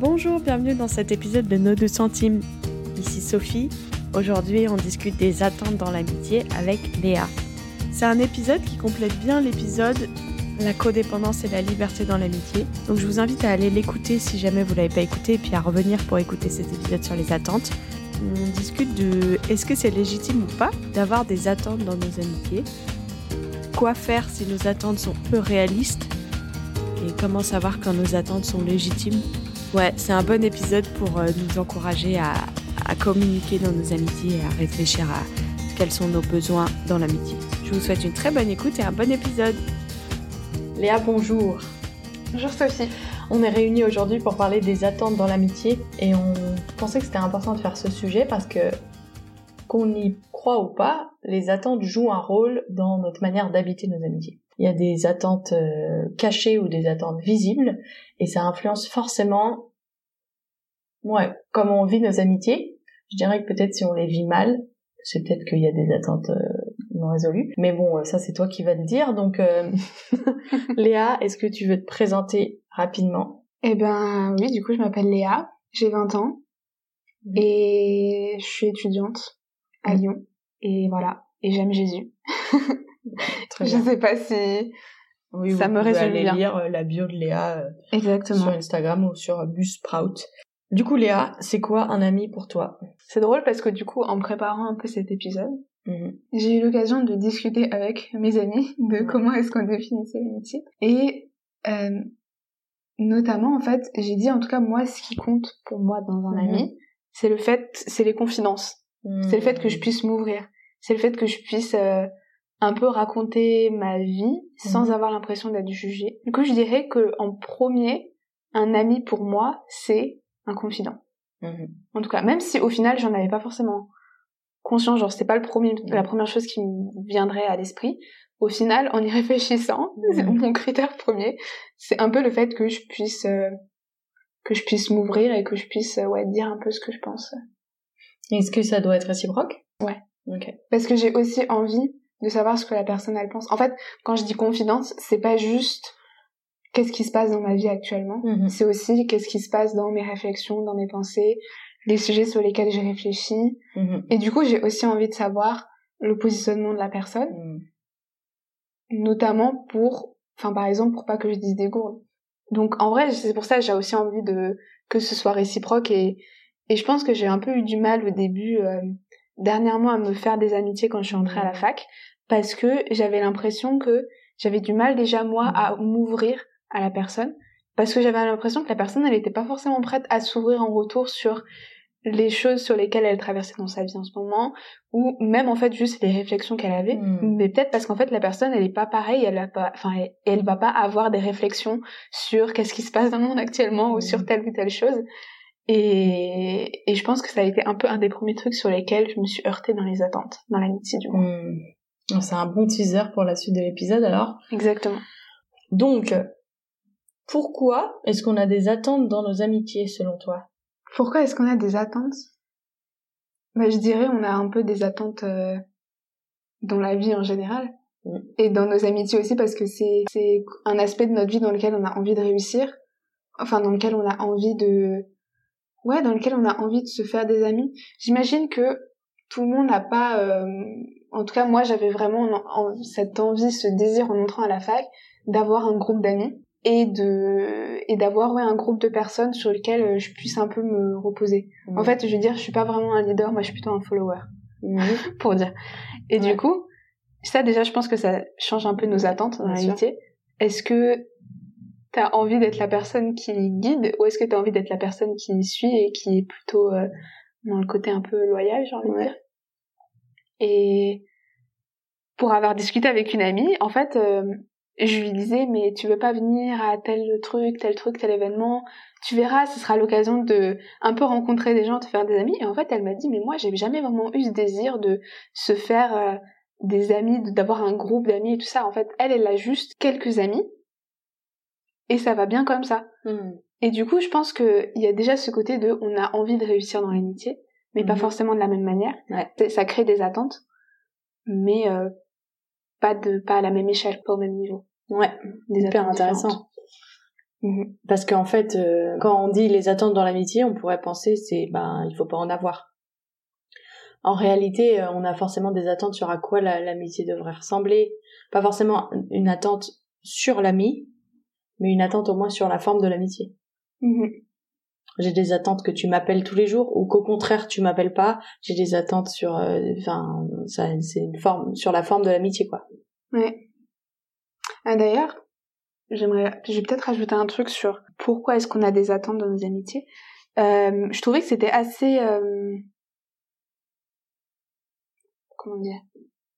Bonjour, bienvenue dans cet épisode de Nos deux centimes. Ici Sophie. Aujourd'hui, on discute des attentes dans l'amitié avec Léa. C'est un épisode qui complète bien l'épisode La codépendance et la liberté dans l'amitié. Donc je vous invite à aller l'écouter si jamais vous l'avez pas écouté et puis à revenir pour écouter cet épisode sur les attentes. On discute de est-ce que c'est légitime ou pas d'avoir des attentes dans nos amitiés? Quoi faire si nos attentes sont peu réalistes? Et comment savoir quand nos attentes sont légitimes? Ouais, c'est un bon épisode pour euh, nous encourager à, à communiquer dans nos amitiés et à réfléchir à quels sont nos besoins dans l'amitié. Je vous souhaite une très bonne écoute et un bon épisode. Léa, bonjour. Bonjour Sophie. On est réunis aujourd'hui pour parler des attentes dans l'amitié et on pensait que c'était important de faire ce sujet parce que qu'on y croit ou pas, les attentes jouent un rôle dans notre manière d'habiter nos amitiés. Il y a des attentes euh, cachées ou des attentes visibles et ça influence forcément ouais, comment on vit nos amitiés. Je dirais que peut-être si on les vit mal, c'est peut-être qu'il y a des attentes euh, non résolues. Mais bon, euh, ça c'est toi qui vas le dire. Donc, euh, Léa, est-ce que tu veux te présenter rapidement? Eh ben oui, du coup je m'appelle Léa, j'ai 20 ans et je suis étudiante à Lyon. Et voilà, et j'aime Jésus. Très je bien. sais pas si Oui, ça vous me résume bien. lire euh, la bio de Léa euh, exactement. sur Instagram ou sur Buzzsprout. Du coup, Léa, c'est quoi un ami pour toi? C'est drôle parce que du coup en préparant un peu cet épisode, Mhm. j'ai eu l'occasion de discuter avec mes amis de comment est-ce qu'on définissait l'amitié. Et euh, notamment, en fait, j'ai dit en tout cas, moi, ce qui compte pour moi dans un Mhm. ami, c'est le fait, c'est les confidences. C'est le fait que je puisse m'ouvrir. C'est le fait que je puisse euh, un peu raconter ma vie sans Mhm. avoir l'impression d'être jugée. Du coup, je dirais que en premier, un ami pour moi, c'est un confident. Mhm. En tout cas, même si au final, j'en avais pas forcément conscience, genre c'était pas le premier, Mhm. la première chose qui me viendrait à l'esprit. Au final, en y réfléchissant, mon critère premier, c'est un peu le fait que je puisse euh, que je puisse m'ouvrir et que je puisse euh, ouais dire un peu ce que je pense. Est-ce que ça doit être réciproque? Ouais. Ok. Parce que j'ai aussi envie de savoir ce que la personne elle pense. En fait, quand je dis confidence, c'est pas juste qu'est-ce qui se passe dans ma vie actuellement, Mhm. c'est aussi qu'est-ce qui se passe dans mes réflexions, dans mes pensées, les sujets sur lesquels j'ai réfléchi. Mhm. Et du coup, j'ai aussi envie de savoir le positionnement de la personne, Mhm. notamment pour, enfin par exemple, pour pas que je dise des gourdes. Donc en vrai, c'est pour ça que j'ai aussi envie de que ce soit réciproque et et je pense que j'ai un peu eu du mal au début euh, dernièrement à me faire des amitiés quand je suis entrée à la fac parce que j'avais l'impression que j'avais du mal déjà moi à m'ouvrir à la personne parce que j'avais l'impression que la personne elle était pas forcément prête à s'ouvrir en retour sur les choses sur lesquelles elle traversait dans sa vie en ce moment ou même en fait juste les réflexions qu'elle avait. Mm. mais peut-être parce qu'en fait la personne elle est pas pareille elle a pas enfin elle, elle va pas avoir des réflexions sur qu'est-ce qui se passe dans le monde actuellement ou sur telle ou telle chose et, et je pense que ça a été un peu un des premiers trucs sur lesquels je me suis heurtée dans les attentes dans l'amitié du moins Hmm. C'est un bon teaser pour la suite de l'épisode alors. exactement Donc, pourquoi est-ce qu'on a des attentes dans nos amitiés selon toi? Pourquoi est-ce qu'on a des attentes? Bah, je dirais on a un peu des attentes euh, dans la vie en général Mm. et dans nos amitiés aussi parce que c'est c'est un aspect de notre vie dans lequel on a envie de réussir enfin dans lequel on a envie de ouais dans lequel on a envie de se faire des amis j'imagine que tout le monde n'a pas euh, en tout cas moi j'avais vraiment en- en- cette envie ce désir en entrant à la fac d'avoir un groupe d'amis et de et d'avoir ouais un groupe de personnes sur lesquelles euh, je puisse un peu me reposer en fait je veux dire je suis pas vraiment un leader moi je suis plutôt un follower Mhm. pour dire. Et Ouais. du coup, ça déjà, je pense que ça change un peu nos attentes sûr. l'amitié. Est-ce que t'as envie d'être la personne qui guide ou est-ce que t'as envie d'être la personne qui suit et qui est plutôt euh, dans le côté un peu loyal, j'ai envie de dire Et pour avoir discuté avec une amie, en fait, euh, je lui disais mais tu veux pas venir à tel truc, tel truc, tel événement? Tu verras, ce sera l'occasion de un peu rencontrer des gens, te faire des amis. Et en fait, elle m'a dit mais moi j'ai jamais vraiment eu ce désir de se faire euh, des amis, de- d'avoir un groupe d'amis et tout ça. En fait, elle, elle a juste quelques amis et ça va bien comme ça. Hmm. Et du coup, je pense que il y a déjà ce côté de on a envie de réussir dans l'amitié, mais pas Mhm. forcément de la même manière. Ouais. Ça crée des attentes, mais euh, pas de pas à la même échelle, pas au même niveau. Ouais, Des hyper attentes intéressant. Mhm. Parce qu'en fait, euh, quand on dit les attentes dans l'amitié, on pourrait penser c'est ben il faut pas en avoir. En réalité, euh, on a forcément des attentes sur à quoi l'amitié devrait ressembler. Pas forcément une attente sur l'ami, mais une attente au moins sur la forme de l'amitié. Mhm. J'ai des attentes que tu m'appelles tous les jours ou qu'au contraire tu m'appelles pas. J'ai des attentes sur, euh, enfin, ça c'est une forme sur la forme de l'amitié quoi. Ouais. Ah, D'ailleurs, j'aimerais, j'ai peut-être rajouter un truc sur pourquoi est-ce qu'on a des attentes dans nos amitiés. Euh, je trouvais que c'était assez, euh, comment dire,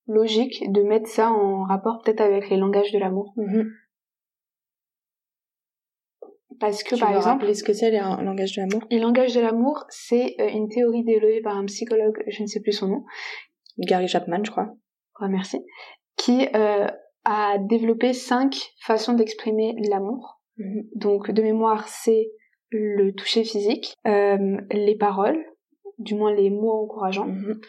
logique de mettre ça en rapport peut-être avec les langages de l'amour. Mhm. Parce que, par exemple... est ce que c'est les langages de l'amour? Les langages de l'amour, c'est euh, une théorie développée par un psychologue, je ne sais plus son nom. Gary Chapman, je crois. Ouais, merci. Qui euh, a développé cinq façons d'exprimer l'amour. Mhm. Donc, de mémoire, c'est le toucher physique, euh, les paroles, du moins les mots encourageants, mhm.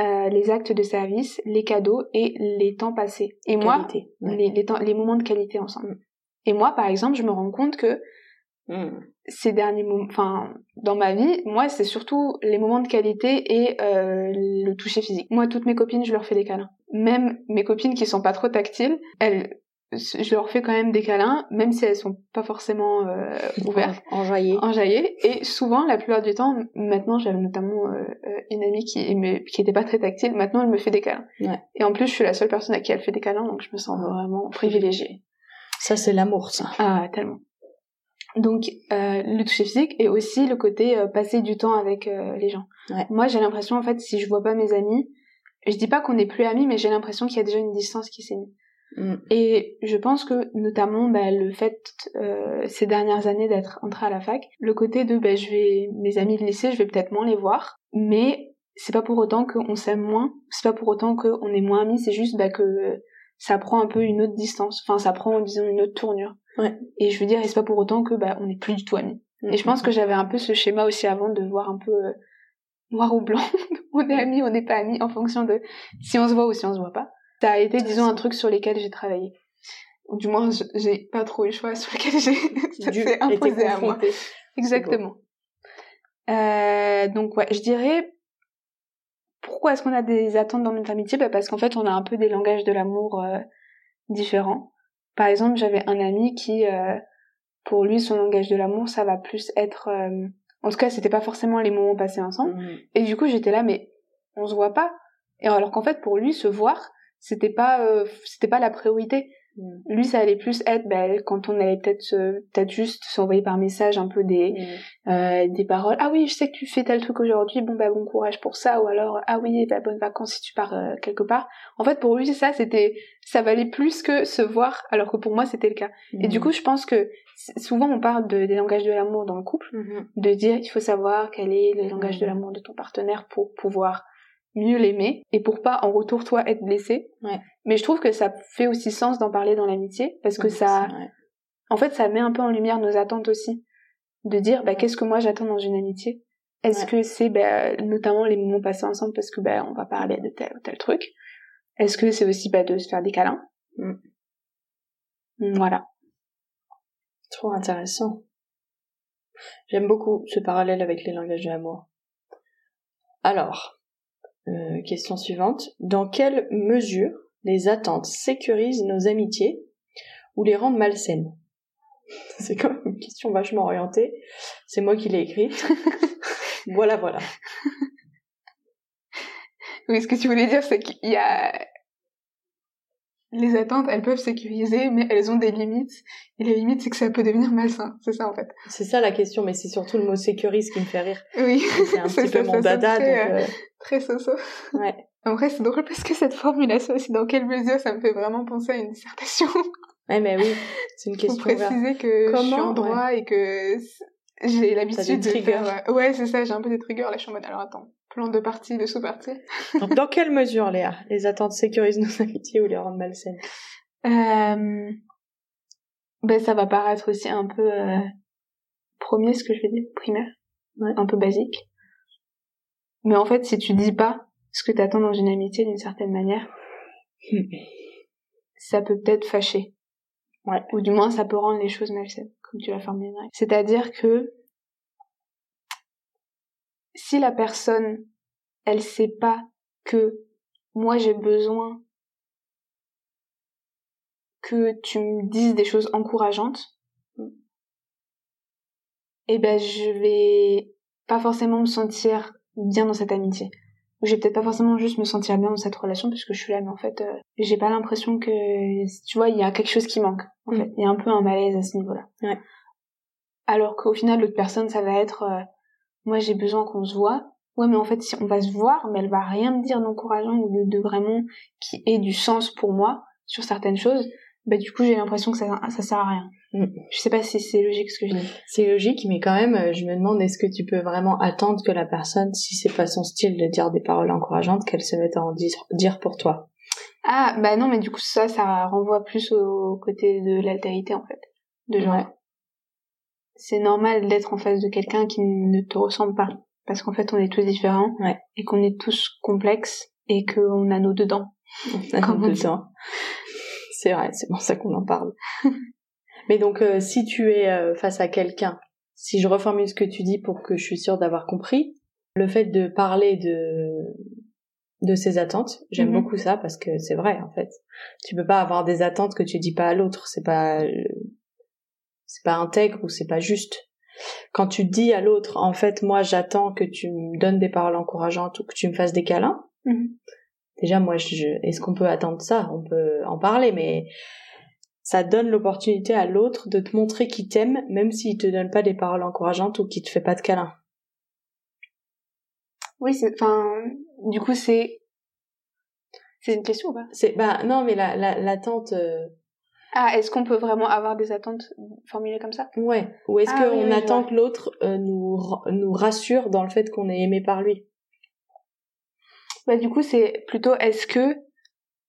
euh, les actes de service, les cadeaux et les temps passés. Et moi, les, les, temps, les moments de qualité ensemble. Et moi, par exemple, je me rends compte que ces derniers moments, enfin, dans ma vie, moi, c'est surtout les moments de qualité et euh, le toucher physique. Moi, toutes mes copines, je leur fais des câlins. Même mes copines qui sont pas trop tactiles, elles, je leur fais quand même des câlins, même si elles sont pas forcément euh, ouvertes, enjaillées. enjaillées. Et souvent, la plupart du temps, maintenant, j'avais notamment euh, une amie qui qui était pas très tactile. Maintenant, elle me fait des câlins. Ouais. Et en plus, je suis la seule personne à qui elle fait des câlins, donc je me sens vraiment privilégiée. Ça, c'est l'amour, ça. Ah, tellement. Donc euh, le toucher physique et aussi le côté euh, passer du temps avec euh, les gens. Moi j'ai l'impression en fait si je vois pas mes amis, je dis pas qu'on n'est plus amis mais j'ai l'impression qu'il y a déjà une distance qui s'est mise. Mm. Et je pense que notamment bah, le fait euh, ces dernières années d'être entrée à la fac, le côté de bah, je vais mes amis de lycée je vais peut-être moins les voir, mais c'est pas pour autant qu'on s'aime moins, c'est pas pour autant qu'on est moins amis, c'est juste bah, que ça prend un peu une autre distance, enfin ça prend disons une autre tournure. Ouais. Et je veux dire, c'est pas pour autant que bah on n'est plus du tout amis. Mm, et je pense que j'avais un peu ce schéma aussi avant de voir un peu euh, noir ou blanc. on est amis, on n'est pas amis en fonction de si on se voit ou si on se voit pas. Ça a été disons un truc sur lequel j'ai travaillé. Ou du moins j'ai pas trop eu le choix sur lequel j'ai ça s'est imposé à moi. Exactement. Euh, donc ouais, je dirais pourquoi est-ce qu'on a des attentes dans notre amitié? Bah Parce qu'en fait, on a un peu des langages de l'amour euh, différents. Par exemple, j'avais un ami qui, euh, pour lui, son langage de l'amour, ça va plus être... Euh, en tout cas, c'était pas forcément les moments passés ensemble. Mmh. Et du coup, j'étais là, mais on se voit pas. Et alors qu'en fait, pour lui, se voir, c'était pas, c'était pas la priorité. Mm. Lui, ça allait plus être bah, quand on allait peut-être peut-être juste s'envoyer par message un peu des mm. euh, des paroles. Ah oui, je sais que tu fais tel truc aujourd'hui. Bon bah bon courage pour ça. Ou alors ah oui, bah bonnes vacances si tu pars euh, quelque part. En fait, pour lui, ça c'était ça valait plus que se voir. Alors que pour moi, c'était le cas. Et du mm. coup, je pense que souvent on parle de, des langages de l'amour dans le couple, mm-hmm. de dire il faut savoir quel est le langage de l'amour de ton partenaire pour pouvoir mieux l'aimer et pour pas en retour toi être blessé. Ouais. Mais je trouve que ça fait aussi sens d'en parler dans l'amitié parce que ça, en fait, ça met un peu en lumière nos attentes aussi, de dire bah qu'est-ce que moi j'attends dans une amitié? Est-ce que c'est bah, notamment les moments passés ensemble parce que bah on va parler de tel ou tel truc? Est-ce que c'est aussi bah, de se faire des câlins? Mm. Voilà. Trop intéressant. J'aime beaucoup ce parallèle avec les langages de l'amour. Alors, euh, question suivante. Dans quelle mesure les attentes sécurisent nos amitiés ou les rendent malsaines C'est comme une question vachement orientée. C'est moi qui l'ai écrite. voilà, voilà. Oui, ce que tu voulais dire, c'est qu'il y a les attentes, elles peuvent sécuriser, mais elles ont des limites. Et les limites, c'est que ça peut devenir malsain. C'est ça, en fait. C'est ça la question, mais c'est surtout le mot sécurise qui me fait rire. Oui. C'est un petit peu mon dada, très, donc, euh... très soso. Ouais. Après, c'est drôle parce que cette formulation aussi, dans quelle mesure, ça me fait vraiment penser à une dissertation. Ouais, mais oui, c'est une question. Pour préciser que Comment, je suis en droit et que j'ai l'habitude de faire... Euh, ouais, c'est ça, j'ai un peu des triggers, là, je suis en mode, alors attends, plan de partie, de sous-partie. Donc, dans quelle mesure, Léa, les attentes sécurisent nos amitiés ou les rendent malsaines? Euh... Ben, ça va paraître aussi un peu euh... premier, ce que je vais dire, primaire, ouais. un peu basique. Mais en fait, si tu dis pas ce que t'attends dans une amitié d'une certaine manière, ça peut peut-être fâcher. Ou du moins, ça peut rendre les choses malsaines, comme tu l'as formulé. C'est-à-dire que si la personne, elle sait pas que moi j'ai besoin que tu me dises des choses encourageantes, eh ben je vais pas forcément me sentir bien dans cette amitié. Je vais peut-être pas forcément juste me sentir bien dans cette relation puisque je suis là, mais en fait, euh, j'ai pas l'impression que, tu vois, il y a quelque chose qui manque. En Mm. fait, il y a un peu un malaise à ce niveau-là. Ouais. Alors qu'au final, l'autre personne, ça va être, euh, moi j'ai besoin qu'on se voit. Ouais, mais en fait, si on va se voir, mais elle va rien me dire d'encourageant ou de, de vraiment qui ait du sens pour moi sur certaines choses. Bah du coup, j'ai l'impression que ça, ça sert à rien. Je sais pas si c'est logique ce que je dis. C'est logique, mais quand même, euh, je me demande est-ce que tu peux vraiment attendre que la personne, si c'est pas son style de dire des paroles encourageantes, qu'elle se mette à en dire, pour toi? Ah, bah non, mais du coup, ça, ça renvoie plus au côté de l'altérité, en fait. De genre, Ouais. c'est normal d'être en face de quelqu'un qui ne te ressemble pas. Parce qu'en fait, on est tous différents. Ouais. Et qu'on est tous complexes. Et qu'on a nos dedans. On dit. dedans. C'est vrai, c'est pour ça qu'on en parle. mais donc, euh, si tu es euh, face à quelqu'un, si je reformule ce que tu dis pour que je suis sûre d'avoir compris, le fait de parler de de ses attentes, j'aime Mhm. beaucoup ça parce que c'est vrai en fait. Tu peux pas avoir des attentes que tu dis pas à l'autre, c'est pas euh, c'est pas intègre ou c'est pas juste. Quand tu dis à l'autre, en fait, moi, j'attends que tu me donnes des paroles encourageantes ou que tu me fasses des câlins. Mhm. Déjà, moi, je, est-ce qu'on peut attendre ça? On peut en parler, mais ça donne l'opportunité à l'autre de te montrer qu'il t'aime, même s'il te donne pas des paroles encourageantes ou qu'il te fait pas de câlins. Oui, c'est, enfin, du coup, c'est, c'est une question ou pas? C'est, bah, non, mais la, la, l'attente, euh, Ah, est-ce qu'on peut vraiment avoir des attentes formulées comme ça? ouais. Ou est-ce Ah, qu'on oui, oui, je attend que l'autre euh, nous, nous rassure dans le fait qu'on est aimé par lui? Bah, du coup, c'est plutôt, est-ce que,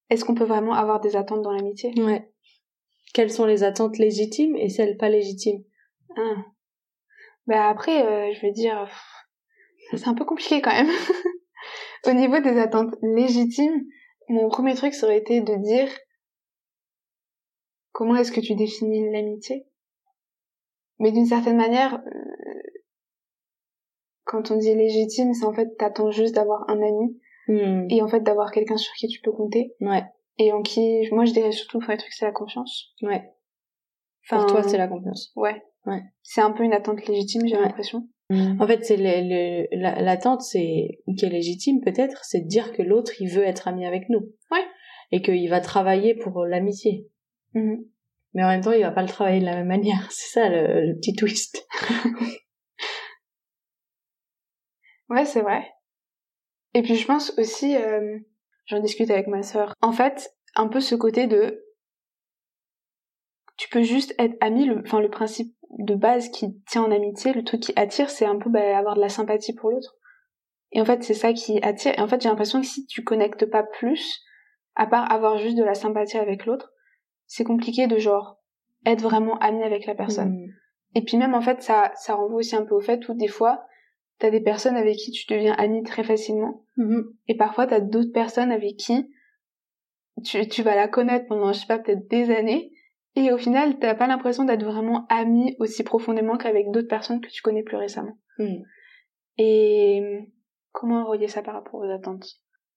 est-ce qu'on peut vraiment avoir des attentes dans l'amitié? Ouais. Quelles sont les attentes légitimes et celles pas légitimes? Bah après, euh, je veux dire, c'est un peu compliqué quand même. Au niveau des attentes légitimes, mon premier truc ça aurait été de dire comment est-ce que tu définis l'amitié? Mais d'une certaine manière, euh, quand on dit légitime, c'est en fait t'attends juste d'avoir un ami Hmm. et en fait d'avoir quelqu'un sur qui tu peux compter Ouais, et en qui, moi je dirais surtout, le truc c'est la confiance. ouais. Pour Enfin, toi, c'est la confiance. Ouais. Ouais. C'est un peu une attente légitime, j'ai Ouais. l'impression. En fait, c'est l'attente, c'est qui est légitime peut-être, c'est de dire que l'autre il veut être ami avec nous. Ouais. Et qu'il va travailler pour l'amitié. Mhm. Mais en même temps, il va pas le travailler de la même manière. C'est ça le, le petit twist. Ouais, c'est vrai. Et puis je pense aussi, euh, j'en discute avec ma sœur. En fait, un peu ce côté de, tu peux juste être ami. Le, enfin, le principe de base qui tient en amitié, le truc qui attire, c'est un peu bah, avoir de la sympathie pour l'autre. Et en fait, c'est ça qui attire. Et en fait, j'ai l'impression que si tu connectes pas plus, à part avoir juste de la sympathie avec l'autre, c'est compliqué de genre être vraiment ami avec la personne. Hmm. Et puis même en fait ça ça renvoie aussi un peu au fait où des fois t'as des personnes avec qui tu deviens ami très facilement Mhm. et parfois t'as d'autres personnes avec qui tu tu vas la connaître pendant je sais pas peut-être des années et au final t'as pas l'impression d'être vraiment ami aussi profondément qu'avec d'autres personnes que tu connais plus récemment. Hmm. Et comment relier ça par rapport aux attentes?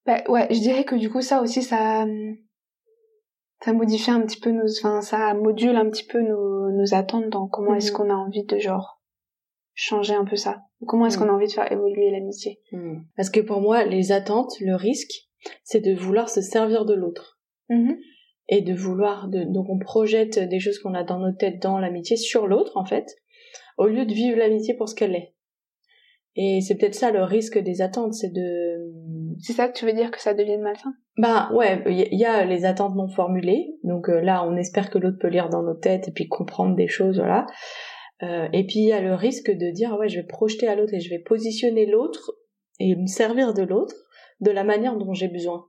Bah ouais, je dirais que du coup ça aussi ça hum, ça modifie un petit peu nos enfin ça module un petit peu nos nos attentes dans comment est-ce Mhm. qu'on a envie de genre changer un peu ça comment est-ce Mhm. qu'on a envie de faire évoluer l'amitié? Hmm. Parce que pour moi, les attentes, le risque, c'est de vouloir se servir de l'autre. Mhm. et de vouloir de donc on projette des choses qu'on a dans nos têtes dans l'amitié sur l'autre en fait au lieu de vivre l'amitié pour ce qu'elle est et c'est peut-être ça le risque des attentes c'est de C'est ça que tu veux dire que ça devienne malsain? Bah ouais il y, y a les attentes non formulées donc euh, là on espère que l'autre peut lire dans nos têtes et puis comprendre des choses voilà Euh, et puis il y a le risque de dire ouais je vais projeter à l'autre et je vais positionner l'autre et me servir de l'autre de la manière dont j'ai besoin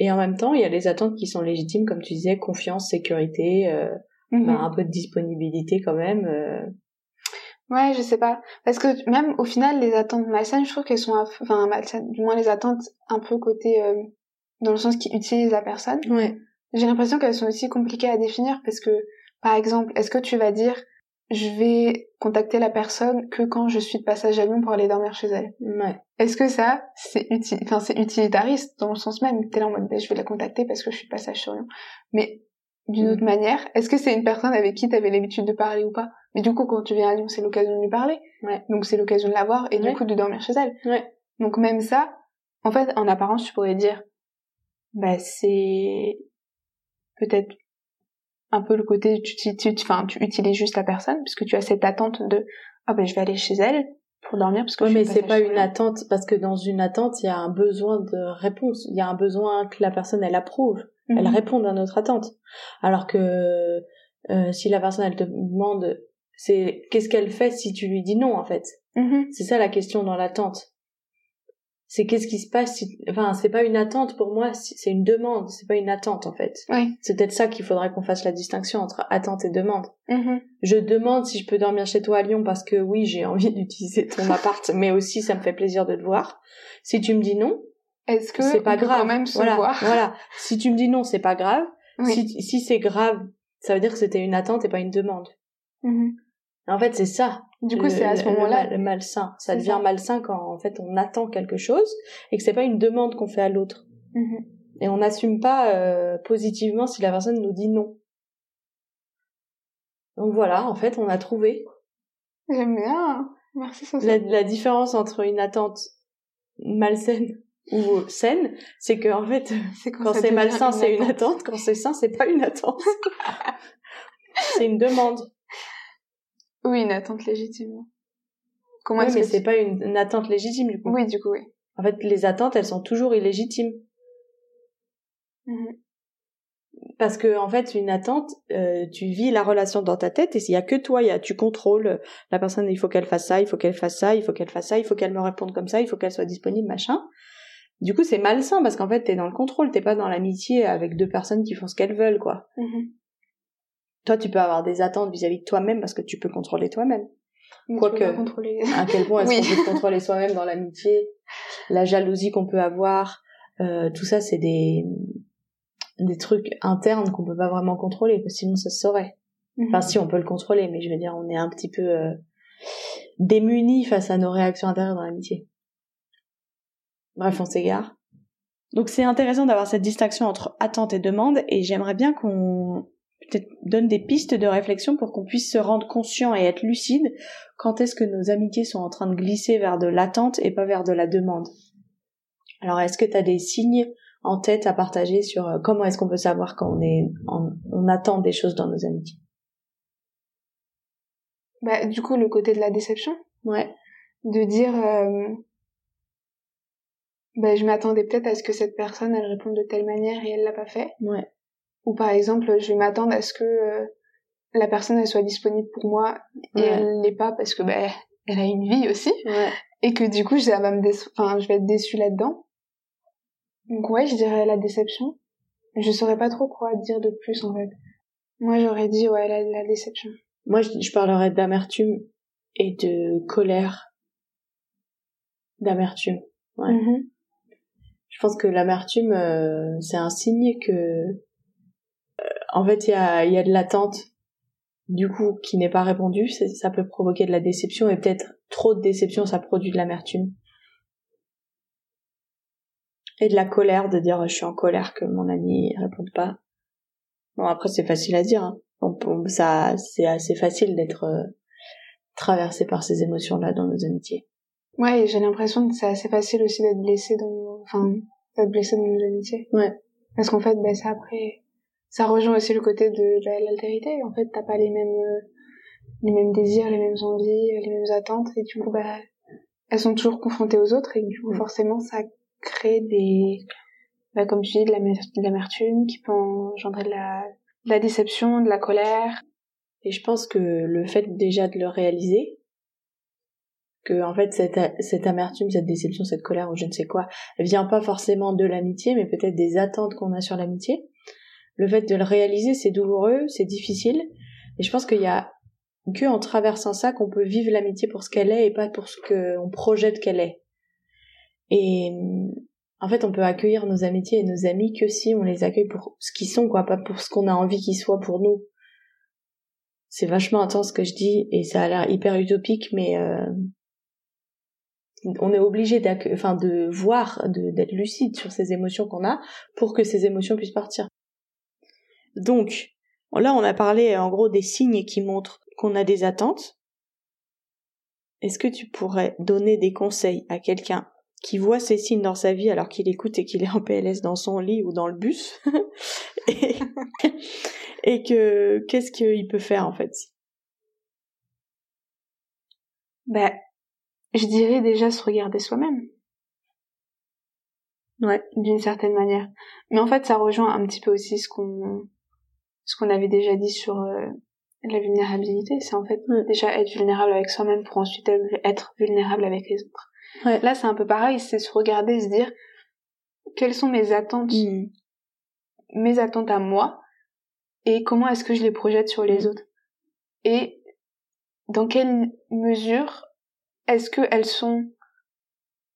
et en même temps, il y a les attentes qui sont légitimes, comme tu disais, confiance, sécurité, euh, Mhm. bah, un peu de disponibilité quand même. euh. Ouais, je sais pas. Parce que même au final, les attentes malsaines, je trouve qu'elles sont, enfin malsaines, du moins les attentes un peu côté, euh, dans le sens qui utilisent la personne. Ouais. j'ai l'impression qu'elles sont aussi compliquées à définir parce que, par exemple, est-ce que tu vas dire je vais contacter la personne que quand je suis de passage à Lyon pour aller dormir chez elle. Ouais. Est-ce que ça, c'est utile, enfin, c'est utilitariste dans le sens même, t'es là en mode, ben, je vais la contacter parce que je suis de passage sur Lyon. Mais, d'une Mm. autre manière, est-ce que c'est une personne avec qui t'avais l'habitude de parler ou pas? Mais du coup, quand tu viens à Lyon, c'est l'occasion de lui parler. Ouais. Donc c'est l'occasion de la voir et Ouais. du coup de dormir chez elle. Ouais. Donc même ça, en fait, en apparence, tu pourrais dire, bah c'est peut-être un peu le côté tu, tu, tu, tu utilises juste la personne puisque tu as cette attente de ah ben je vais aller chez elle pour dormir parce que Ouais, je mais c'est pas une attente parce que dans une attente, il y a un besoin de réponse. Il y a un besoin que la personne elle approuve, elle Mhm. réponde à notre attente. Alors que euh, si la personne elle te demande, c'est qu'est-ce qu'elle fait si tu lui dis non en fait? Mhm. C'est ça la question dans l'attente. C'est qu'est-ce qui se passe si, enfin c'est pas une attente pour moi, c'est une demande, c'est pas une attente en fait. Oui. C'est peut-être ça qu'il faudrait qu'on fasse la distinction entre attente et demande. Mhm. Je demande si je peux dormir chez toi à Lyon parce que oui, j'ai envie d'utiliser ton appart, mais aussi ça me fait plaisir de te voir. Si tu me dis non, Est-ce que c'est pas peut grave. quand même se voilà, voir? voilà. Si tu me dis non, c'est pas grave. Oui. Si, si c'est grave, ça veut dire que c'était une attente et pas une demande. Mhm. En fait, c'est ça. Du coup, c'est à ce moment-là. Le, mal- le malsain. Ça devient ça. malsain quand en fait on attend quelque chose et que c'est pas une demande qu'on fait à l'autre. Mhm. Et on n'assume pas euh, positivement si la personne nous dit non. Donc voilà, en fait, on a trouvé J'aime bien. Merci Soso. la, la différence entre une attente malsaine ou saine, c'est que en fait, C'est quand ça c'est malsain, c'est une attente. attente, quand c'est sain, c'est pas une attente. c'est une demande. Oui, une attente légitime. Comment Oui, mais que c'est tu- pas une, une attente légitime du coup. Oui, du coup, oui. En fait, les attentes, elles sont toujours illégitimes. Mhm. Parce que en fait, une attente, euh, tu vis la relation dans ta tête et s'il y a que toi, il y a, tu contrôles la personne. Il faut qu'elle fasse ça, il faut qu'elle fasse ça, il faut qu'elle fasse ça, il faut qu'elle me réponde comme ça, il faut qu'elle soit disponible, machin. Du coup, c'est malsain parce qu'en fait, t'es dans le contrôle, t'es pas dans l'amitié avec deux personnes qui font ce qu'elles veulent, quoi. Mhm. Toi, tu peux avoir des attentes vis-à-vis de toi-même parce que tu peux contrôler toi-même. Mais Quoique- tu peux pas contrôler. À quel point est-ce Oui. qu'on peut contrôler soi-même dans l'amitié, la jalousie qu'on peut avoir, euh, tout ça, c'est des des trucs internes qu'on peut pas vraiment contrôler, parce que sinon ça se saurait. Mhm. Enfin, si on peut le contrôler, mais je veux dire, on est un petit peu euh, démunis face à nos réactions intérieures dans l'amitié. Bref, on s'égare. Donc c'est intéressant d'avoir cette distinction entre attente et demande, et j'aimerais bien qu'on peut-être donne des pistes de réflexion pour qu'on puisse se rendre conscient et être lucide quand est-ce que nos amitiés sont en train de glisser vers de l'attente et pas vers de la demande? Alors est-ce que tu as des signes en tête à partager sur euh, comment est-ce qu'on peut savoir quand on est en- on attend des choses dans nos amitiés? Bah, du coup, le côté de la déception, Ouais. de dire, euh, bah, je m'attendais peut-être à ce que cette personne, elle réponde de telle manière et elle l'a pas fait. Ouais. Ou par exemple, je vais m'attendre à ce que euh, la personne, elle soit disponible pour moi et Ouais. elle l'est pas parce que, bah, elle a une vie aussi. Ouais. Et que du coup, ça va me enfin, je vais être déçue là-dedans. Donc ouais, je dirais la déception. Je saurais pas trop quoi dire de plus, en fait. Moi, j'aurais dit, ouais, la, la déception. Moi, je, je parlerais d'amertume et de colère. D'amertume. Ouais. Mhm. Je pense que l'amertume, euh, c'est un signe que, en fait, il y a, il y a de l'attente, du coup, qui n'est pas répondue. C'est- Ça peut provoquer de la déception et peut-être trop de déception, ça produit de l'amertume. Et de la colère, de dire je suis en colère que mon ami réponde pas. Bon, après, c'est facile à dire. Hein. On ça, c'est assez facile d'être euh, traversé par ces émotions-là dans nos amitiés. Ouais, j'ai l'impression que c'est assez facile aussi d'être blessé dans nos... enfin, d'être blessé dans nos amitiés. Ouais. Parce qu'en fait, ben, ça après, ça rejoint aussi le côté de la- l'altérité. En fait, t'as pas les mêmes, euh, les mêmes désirs, les mêmes envies, les mêmes attentes, et du coup, bah, elles sont toujours confrontées aux autres, et du coup, Mm. forcément, ça crée des, bah, comme tu dis, de l'amer- de l'amertume qui peut engendrer de la, de la déception, de la colère. Et je pense que le fait déjà de le réaliser, que en fait cette, cette amertume, cette déception, cette colère ou je ne sais quoi, elle vient pas forcément de l'amitié, mais peut-être des attentes qu'on a sur l'amitié. Le fait de le réaliser, c'est douloureux, c'est difficile, et je pense qu'il y a que en traversant ça qu'on peut vivre l'amitié pour ce qu'elle est et pas pour ce qu'on projette qu'elle est. Et en fait, on peut accueillir nos amitiés et nos amis que si on les accueille pour ce qu'ils sont, quoi, pas pour ce qu'on a envie qu'ils soient pour nous. C'est vachement intense ce que je dis et ça a l'air hyper utopique, mais euh, on est obligé enfin, de voir, d'être lucide sur ces émotions qu'on a pour que ces émotions puissent partir. Donc, là, on a parlé en gros des signes qui montrent qu'on a des attentes. Est-ce que tu pourrais donner des conseils à quelqu'un qui voit ces signes dans sa vie alors qu'il écoute et qu'il est en PLS dans son lit ou dans le bus et, et que qu'est-ce qu'il peut faire en fait? Ben, je dirais déjà se regarder soi-même. Ouais. D'une certaine manière. Mais en fait, ça rejoint un petit peu aussi ce qu'on ce qu'on avait déjà dit sur euh, la vulnérabilité. C'est en fait déjà être vulnérable avec soi-même pour ensuite être vulnérable avec les autres. Ouais. Là, c'est un peu pareil, c'est se regarder et se dire quelles sont mes attentes, mmh. mes attentes à moi, et comment est-ce que je les projette sur les mmh. autres. Et dans quelle mesure est-ce qu'elles sont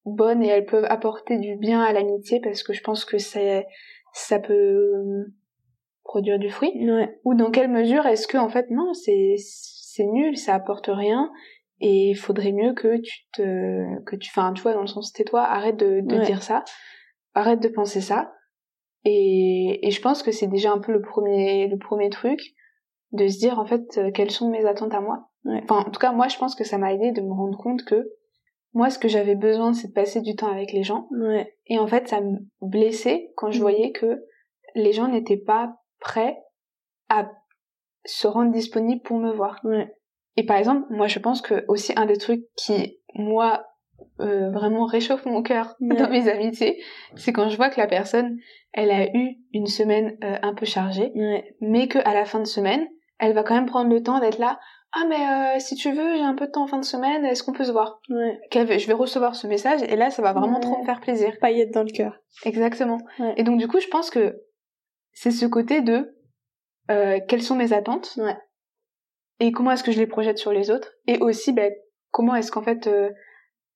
bonnes et elles peuvent apporter du bien à l'amitié? Parce que je pense que ça peut produire du fruit ou dans quelle mesure est-ce que en fait non c'est c'est nul ça apporte rien et il faudrait mieux que tu te que tu enfin tu vois dans le sens tais-toi arrête de, de dire ça arrête de penser ça et, et je pense que c'est déjà un peu le premier le premier truc de se dire en fait euh, quelles sont mes attentes à moi. Enfin en tout cas moi je pense que ça m'a aidé de me rendre compte que moi ce que j'avais besoin c'est de passer du temps avec les gens et en fait ça me blessait quand je mm. voyais que les gens n'étaient pas prêts à se rendre disponibles pour me voir ouais. Et par exemple, moi je pense que aussi un des trucs qui, moi, euh, vraiment réchauffe mon cœur dans mes amitiés, c'est quand je vois que la personne, elle a eu une semaine euh, un peu chargée, mais que à la fin de semaine, elle va quand même prendre le temps d'être là. Ah mais euh, si tu veux, j'ai un peu de temps en fin de semaine, est-ce qu'on peut se voir? Ouais. Je vais recevoir ce message et là, ça va vraiment trop me faire plaisir. Paillette dans le cœur. Exactement. Et donc du coup, je pense que c'est ce côté de euh, quelles sont mes attentes ouais et comment est-ce que je les projette sur les autres et aussi ben comment est-ce qu'en fait euh,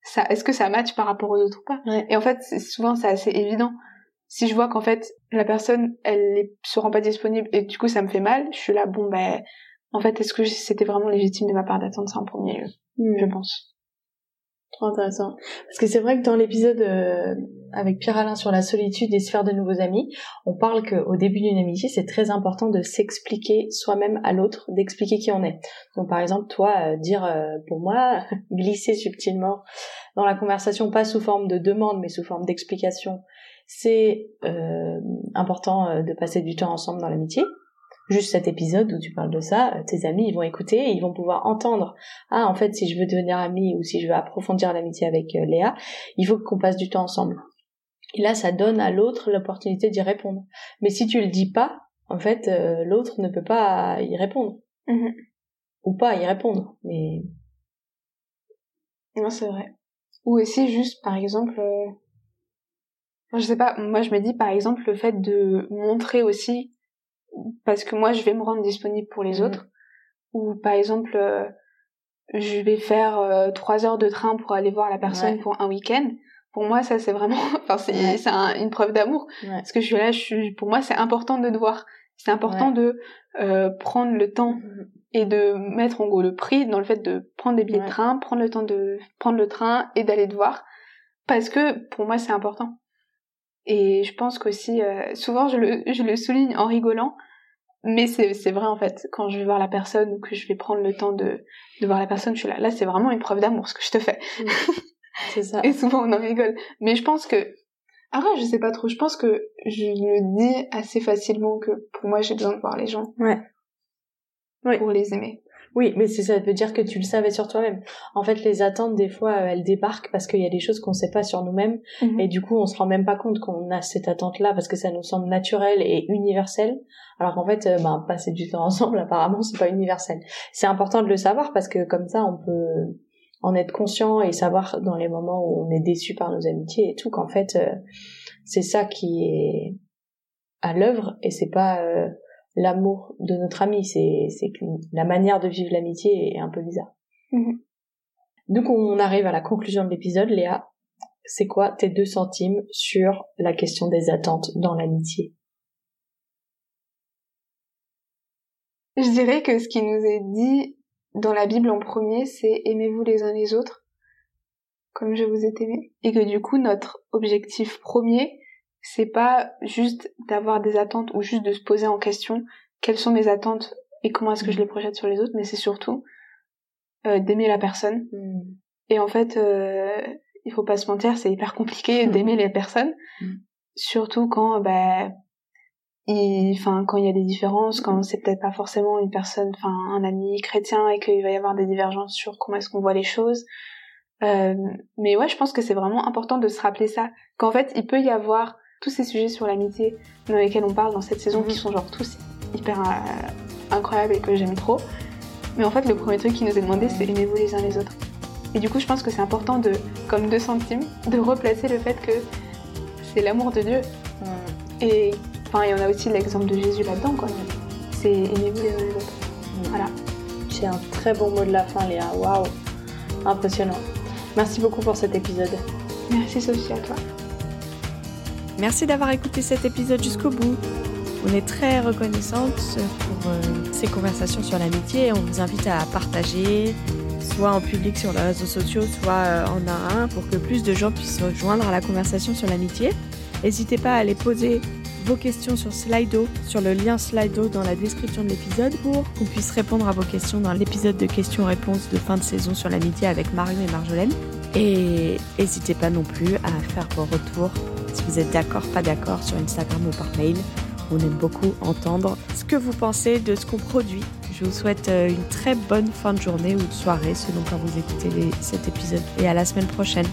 ça est-ce que ça match par rapport aux autres ou pas ouais. et en fait souvent c'est assez évident si je vois qu'en fait la personne elle se rend pas disponible et du coup ça me fait mal je suis là bon ben en fait est-ce que c'était vraiment légitime de ma part d'attendre ça en premier lieu? Hmm. je pense Trop intéressant. Parce que c'est vrai que dans l'épisode euh, avec Pierre Alain sur la solitude et se faire de nouveaux amis, on parle qu'au début d'une amitié, c'est très important de s'expliquer soi-même à l'autre, d'expliquer qui on est. Donc par exemple, toi, euh, dire euh, pour moi, glisser subtilement dans la conversation, pas sous forme de demande, mais sous forme d'explication, c'est important de passer du temps ensemble dans l'amitié juste cet épisode où tu parles de ça, euh, tes amis ils vont écouter et ils vont pouvoir entendre ah en fait si je veux devenir amie ou si je veux approfondir l'amitié avec euh, Léa, il faut qu'on passe du temps ensemble. Et là ça donne à l'autre l'opportunité d'y répondre. Mais si tu le dis pas, en fait euh, l'autre ne peut pas y répondre. Mm-hmm. Ou pas y répondre, mais non c'est vrai. Ou aussi juste par exemple je sais pas, moi je me dis par exemple le fait de montrer aussi parce que moi je vais me rendre disponible pour les mhm. autres. Ou par exemple euh, je vais faire euh, trois heures de train pour aller voir la personne pour un week-end. Pour moi ça c'est vraiment enfin c'est une preuve d'amour. Parce que je suis là je suis pour moi c'est important de devoir. C'est important de euh, prendre le temps mhm. et de mettre en gros le prix dans le fait de prendre des billets de train prendre le temps de prendre le train et d'aller te voir. Parce que pour moi c'est important et je pense qu'aussi, euh, souvent je le, je le souligne en rigolant, mais c'est, vrai en fait, quand je vais voir la personne ou que je vais prendre le temps de, de voir la personne, je suis là, là c'est vraiment une preuve d'amour ce que je te fais. c'est ça. Et souvent on en rigole. Mais je pense que, après je sais pas trop, je pense que je le dis assez facilement que pour moi j'ai besoin de voir les gens. Ouais. Oui. Pour les aimer. Oui, mais ça veut dire que tu le savais sur toi-même. En fait, les attentes, des fois, euh, elles débarquent parce qu'il y a des choses qu'on sait pas sur nous-mêmes. Mhm. Et du coup, on se rend même pas compte qu'on a cette attente-là parce que ça nous semble naturel et universel. Alors qu'en fait, euh, ben, passer du temps ensemble, apparemment, c'est pas universel. C'est important de le savoir parce que comme ça, on peut en être conscient et savoir dans les moments où on est déçu par nos amitiés et tout qu'en fait, euh, c'est ça qui est à l'œuvre et c'est pas l'amour de notre ami. C'est, c'est que la manière de vivre l'amitié est un peu bizarre. Mhm. Donc on arrive à la conclusion de l'épisode, Léa. c'est quoi tes deux centimes sur la question des attentes dans l'amitié? Je dirais que ce qui nous est dit dans la Bible en premier, c'est aimez-vous les uns les autres comme je vous ai aimé. Et que du coup, notre objectif premier, c'est pas juste d'avoir des attentes ou juste de se poser en question quelles sont mes attentes et comment est-ce que je les projette sur les autres, mais c'est surtout euh, d'aimer la personne. Mm. Et en fait, euh, il faut pas se mentir, c'est hyper compliqué mm. d'aimer les personnes, mm. surtout quand bah enfin quand il y a des différences, quand c'est peut-être pas forcément une personne, enfin un ami chrétien et qu'il va y avoir des divergences sur comment est-ce qu'on voit les choses. Euh, mais ouais, je pense que c'est vraiment important de se rappeler ça, qu'en fait il peut y avoir tous ces sujets sur l'amitié dans lesquels on parle dans cette saison qui mhm. sont genre tous hyper euh, incroyables et que j'aime trop. Mais en fait, le premier truc qui nous est demandé, c'est aimez-vous les uns les autres. Et du coup, je pense que c'est important de, comme deux centimes, de replacer le fait que c'est l'amour de Dieu. Et enfin, y en a aussi l'exemple de Jésus là-dedans, quoi. C'est aimez-vous les uns les autres. Voilà. C'est un très bon mot de la fin, Léa. Waouh, impressionnant. Merci beaucoup pour cet épisode. Merci Sophie, à toi. Merci d'avoir écouté cet épisode jusqu'au bout. On est très reconnaissante pour euh, ces conversations sur l'amitié et on vous invite à partager, soit en public sur les réseaux sociaux, soit euh, en un à un, pour que plus de gens puissent rejoindre à la conversation sur l'amitié. N'hésitez pas à aller poser vos questions sur Slido, sur le lien Slido dans la description de l'épisode pour qu'on puisse répondre à vos questions dans l'épisode de questions-réponses de fin de saison sur l'amitié avec Marion et Marjolaine. Et n'hésitez pas non plus à faire vos retours si vous êtes d'accord, pas d'accord sur Instagram ou par mail. On aime beaucoup entendre ce que vous pensez de ce qu'on produit. Je vous souhaite euh, une très bonne fin de journée ou de soirée selon quand vous écoutez cet épisode et à la semaine prochaine.